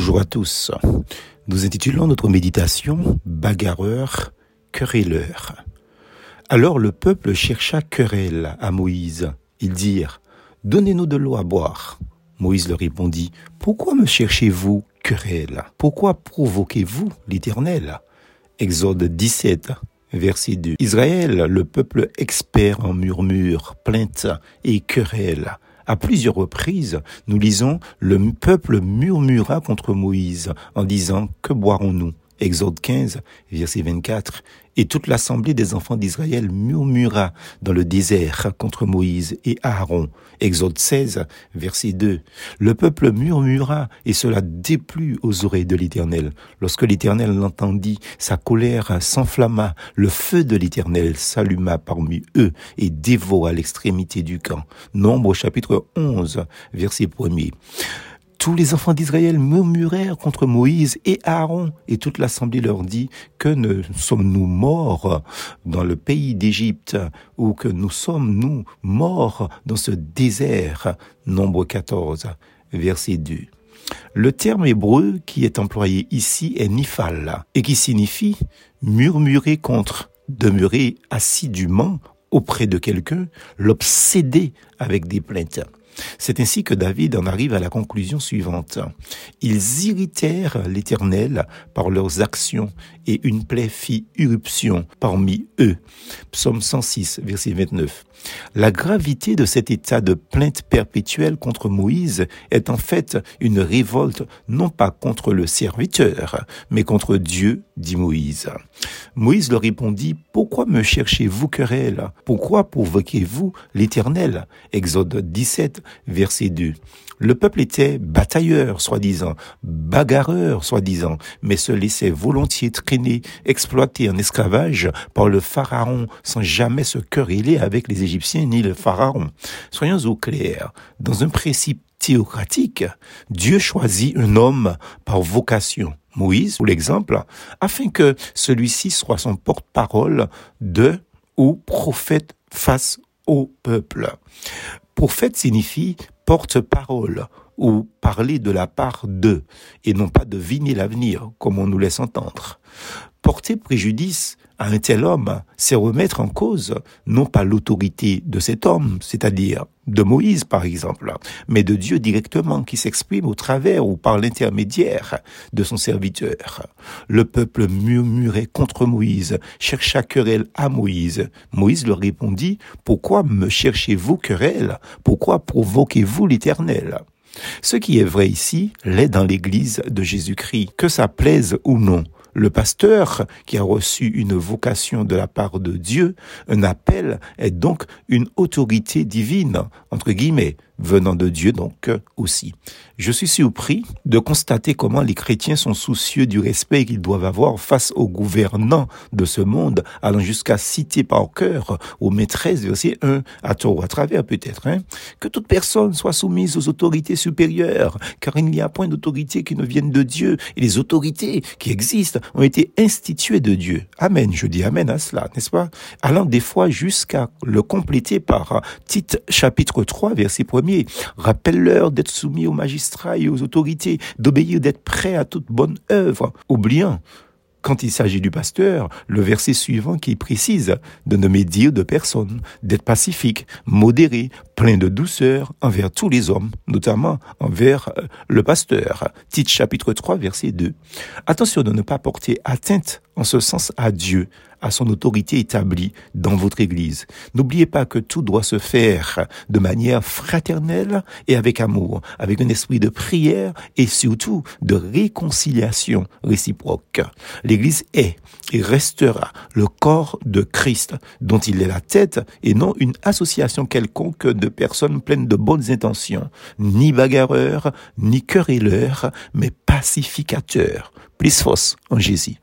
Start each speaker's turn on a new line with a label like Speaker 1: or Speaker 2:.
Speaker 1: Bonjour à tous. Nous intitulons notre méditation Bagarreur, querelleur. Alors le peuple chercha querelle à Moïse. Ils dirent Donnez-nous de l'eau à boire. Moïse leur répondit Pourquoi me cherchez-vous querelle? Pourquoi provoquez-vous l'Éternel? Exode 17, verset 2. Israël, le peuple expert en murmures, plaintes et querelles à plusieurs reprises, nous lisons Le peuple murmura contre Moïse en disant Que boirons-nous? Exode 15, verset 24. Et toute l'assemblée des enfants d'Israël murmura dans le désert contre Moïse et Aaron. Exode 16, verset 2. Le peuple murmura et cela déplut aux oreilles de l'Éternel. Lorsque l'Éternel l'entendit, sa colère s'enflamma. Le feu de l'Éternel s'alluma parmi eux et dévora l'extrémité du camp. Nombre chapitre 11, verset 1 tous les enfants d'Israël murmurèrent contre Moïse et Aaron, et toute l'assemblée leur dit, que ne sommes-nous morts dans le pays d'Égypte, ou que nous sommes-nous morts dans ce désert? Nombre 14, verset 2. Le terme hébreu qui est employé ici est nifal, et qui signifie murmurer contre, demeurer assidûment auprès de quelqu'un, l'obséder avec des plaintes. C'est ainsi que David en arrive à la conclusion suivante. Ils irritèrent l'Éternel par leurs actions et une plaie fit irruption parmi eux. Psaume 106, verset 29. La gravité de cet état de plainte perpétuelle contre Moïse est en fait une révolte non pas contre le serviteur, mais contre Dieu, dit Moïse. Moïse leur répondit, Pourquoi me cherchez-vous querelle? Pourquoi provoquez-vous l'Éternel? Exode 17, verset 2. Le peuple était batailleur, soi-disant, bagarreur, soi-disant, mais se laissait volontiers traîner, exploiter en esclavage par le pharaon sans jamais se quereller avec les Égyptiens ni le pharaon. Soyons au clair, dans un principe théocratique, Dieu choisit un homme par vocation. Moïse, pour l'exemple, afin que celui-ci soit son porte-parole de ou prophète face au peuple. Prophète signifie porte-parole ou parler de la part d'eux et non pas deviner l'avenir comme on nous laisse entendre. Porter préjudice à un tel homme, c'est remettre en cause non pas l'autorité de cet homme, c'est-à-dire de Moïse par exemple, mais de Dieu directement qui s'exprime au travers ou par l'intermédiaire de son serviteur. Le peuple murmurait contre Moïse, chercha querelle à Moïse. Moïse leur répondit, Pourquoi me cherchez-vous querelle? Pourquoi provoquez-vous l'Éternel? Ce qui est vrai ici l'est dans l'Église de Jésus-Christ, que ça plaise ou non. Le pasteur qui a reçu une vocation de la part de Dieu, un appel, est donc une autorité divine, entre guillemets, venant de Dieu donc aussi. Je suis surpris de constater comment les chrétiens sont soucieux du respect qu'ils doivent avoir face aux gouvernants de ce monde, allant jusqu'à citer par cœur aux maîtresses, verset 1, à tort ou à travers peut-être, hein, que toute personne soit soumise aux autorités supérieures, car il n'y a point d'autorité qui ne vienne de Dieu, et les autorités qui existent ont été instituées de Dieu. Amen, je dis Amen à cela, n'est-ce pas? Allant des fois jusqu'à le compléter par Tite chapitre 3, verset 1 Rappelle-leur d'être soumis aux magistrats et aux autorités, d'obéir, d'être prêts à toute bonne œuvre, oubliant quand il s'agit du pasteur, le verset suivant qui précise de ne médire de personne, d'être pacifique, modéré, plein de douceur envers tous les hommes, notamment envers euh, le pasteur. Titre chapitre 3, verset 2. Attention de ne pas porter atteinte en ce sens à Dieu, à son autorité établie dans votre Église. N'oubliez pas que tout doit se faire de manière fraternelle et avec amour, avec un esprit de prière et surtout de réconciliation réciproque. L'Église est et restera le corps de Christ dont il est la tête et non une association quelconque de personnes pleines de bonnes intentions, ni bagarreurs, ni querelleurs, mais pacificateurs. Plus force en Jésus.